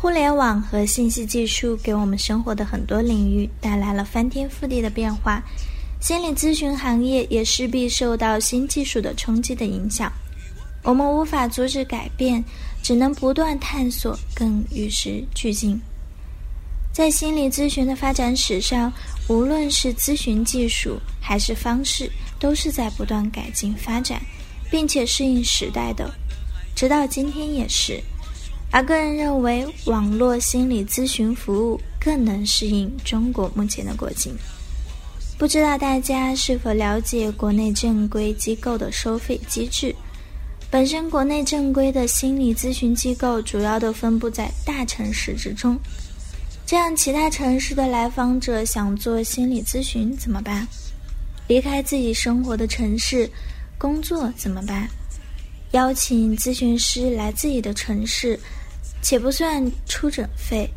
互联网和信息技术给我们生活的很多领域带来了翻天覆地的变化，心理咨询行业也势必受到新技术的冲击的影响。我们无法阻止改变，只能不断探索，更与时俱进。在心理咨询的发展史上，无论是咨询技术还是方式，都是在不断改进发展，并且适应时代的，直到今天也是。而个人认为，网络心理咨询服务更能适应中国目前的国情。不知道大家是否了解国内正规机构的收费机制？本身国内正规的心理咨询机构主要都分布在大城市之中，这样其他城市的来访者想做心理咨询怎么办？离开自己生活的城市工作怎么办？邀请咨询师来自己的城市，且不算出诊费，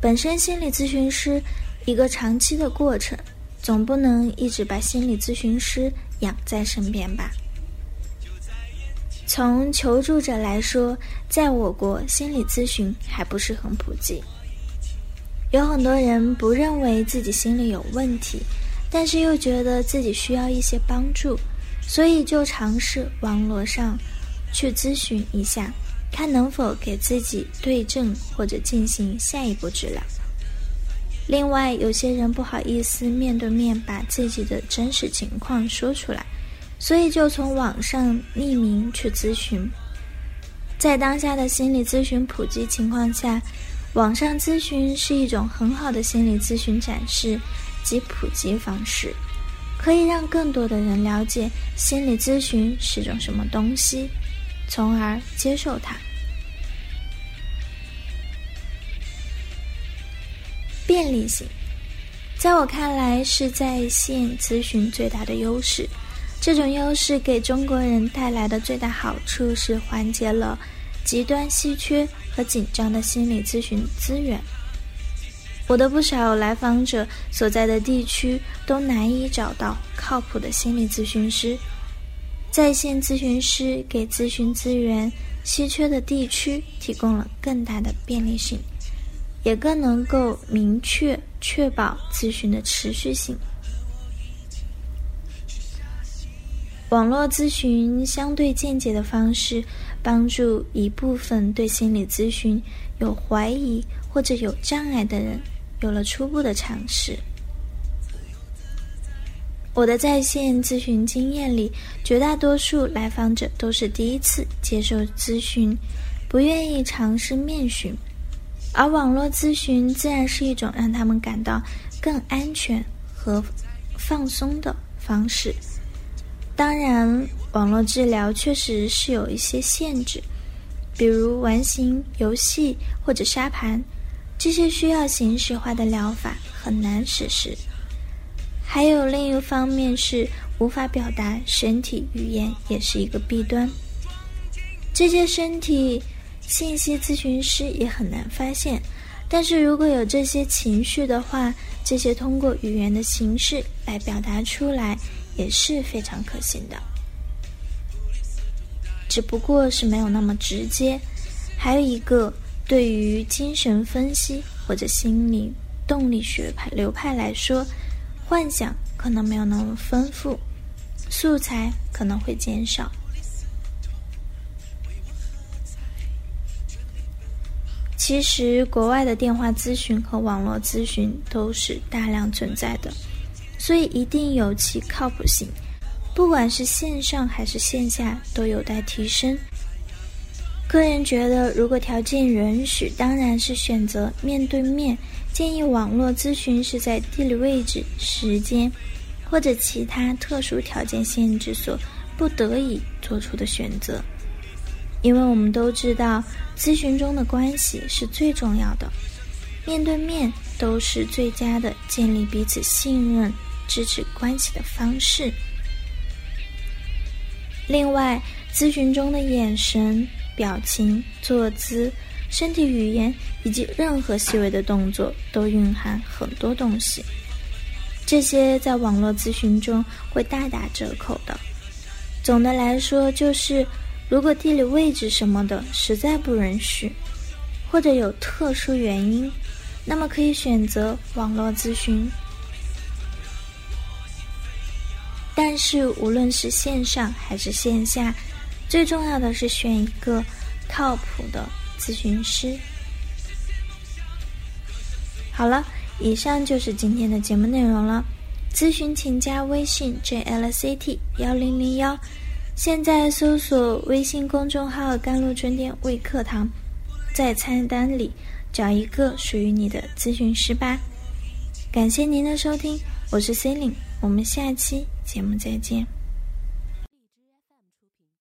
本身心理咨询师一个长期的过程，总不能一直把心理咨询师养在身边吧？从求助者来说，在我国心理咨询还不是很普及，有很多人不认为自己心里有问题，但是又觉得自己需要一些帮助，所以就尝试网络上去咨询一下，看能否给自己对症或者进行下一步治疗。另外，有些人不好意思面对面把自己的真实情况说出来。所以就从网上匿名去咨询，在当下的心理咨询普及情况下，网上咨询是一种很好的心理咨询展示及普及方式，可以让更多的人了解心理咨询是种什么东西，从而接受它。便利性，在我看来是在线咨询最大的优势。这种优势给中国人带来的最大好处是缓解了极端稀缺和紧张的心理咨询资源。我的不少来访者所在的地区都难以找到靠谱的心理咨询师，在线咨询师给咨询资源稀缺的地区提供了更大的便利性，也更能够明确确保咨询的持续性。网络咨询相对间接的方式，帮助一部分对心理咨询有怀疑或者有障碍的人有了初步的尝试。我的在线咨询经验里，绝大多数来访者都是第一次接受咨询，不愿意尝试面询，而网络咨询自然是一种让他们感到更安全和放松的方式。当然，网络治疗确实是有一些限制，比如完形游戏或者沙盘，这些需要形式化的疗法很难实施。还有另一方面是无法表达身体语言，也是一个弊端。这些身体信息咨询师也很难发现，但是如果有这些情绪的话，这些通过语言的形式来表达出来。也是非常可行的，只不过是没有那么直接。还有一个，对于精神分析或者心理动力学派流派来说，幻想可能没有那么丰富，素材可能会减少。其实，国外的电话咨询和网络咨询都是大量存在的。所以一定有其靠谱性，不管是线上还是线下，都有待提升。个人觉得，如果条件允许，当然是选择面对面。建议网络咨询是在地理位置、时间或者其他特殊条件限制所不得已做出的选择。因为我们都知道，咨询中的关系是最重要的，面对面都是最佳的建立彼此信任。支持关系的方式。另外，咨询中的眼神、表情、坐姿、身体语言以及任何细微的动作，都蕴含很多东西。这些在网络咨询中会大打折扣的。总的来说，就是如果地理位置什么的实在不允许，或者有特殊原因，那么可以选择网络咨询。但是，无论是线上还是线下，最重要的是选一个靠谱的咨询师。好了。以上就是今天的节目内容了。咨询请加微信 jlct 幺零零幺，现在搜索微信公众号“甘露春天微课堂”，在菜单里找一个属于你的咨询师吧。感谢您的收听，我是 C e l i n e 我们下期节目再见。